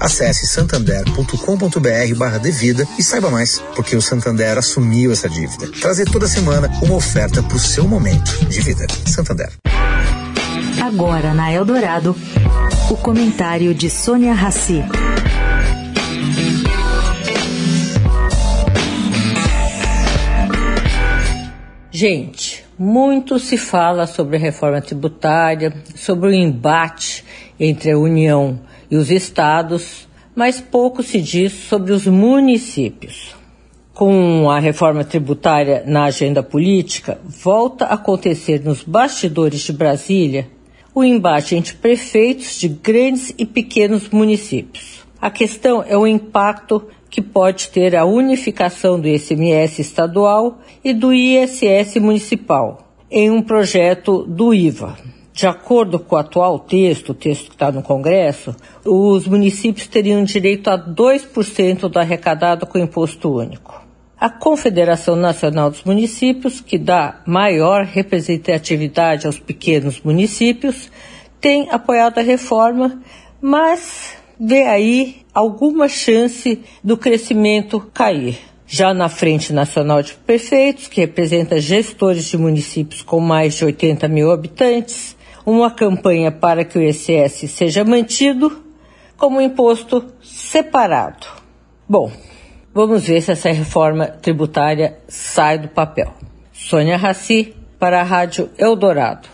Acesse santander.com.br/devida e saiba mais, porque o Santander Santander assumiu essa dívida. Trazer toda semana uma oferta para o seu momento de vida. Santander. Agora na Eldorado, o comentário de Sônia Rassi. Gente, muito se fala sobre a reforma tributária, sobre o embate entre a União e os estados, mas pouco se diz sobre os municípios com a reforma tributária na agenda política, volta a acontecer nos bastidores de Brasília o embate entre prefeitos de grandes e pequenos municípios. A questão é o impacto que pode ter a unificação do ICMS estadual e do ISS municipal em um projeto do IVA. De acordo com o atual texto, o texto que está no Congresso, os municípios teriam direito a 2% do arrecadado com imposto único. A Confederação Nacional dos Municípios, que dá maior representatividade aos pequenos municípios, tem apoiado a reforma, mas vê aí alguma chance do crescimento cair. Já na Frente Nacional de Prefeitos, que representa gestores de municípios com mais de 80 mil habitantes, uma campanha para que o ICS seja mantido como imposto separado. Bom, Vamos ver se essa reforma tributária sai do papel. Sônia Raci, para a Rádio Eldorado.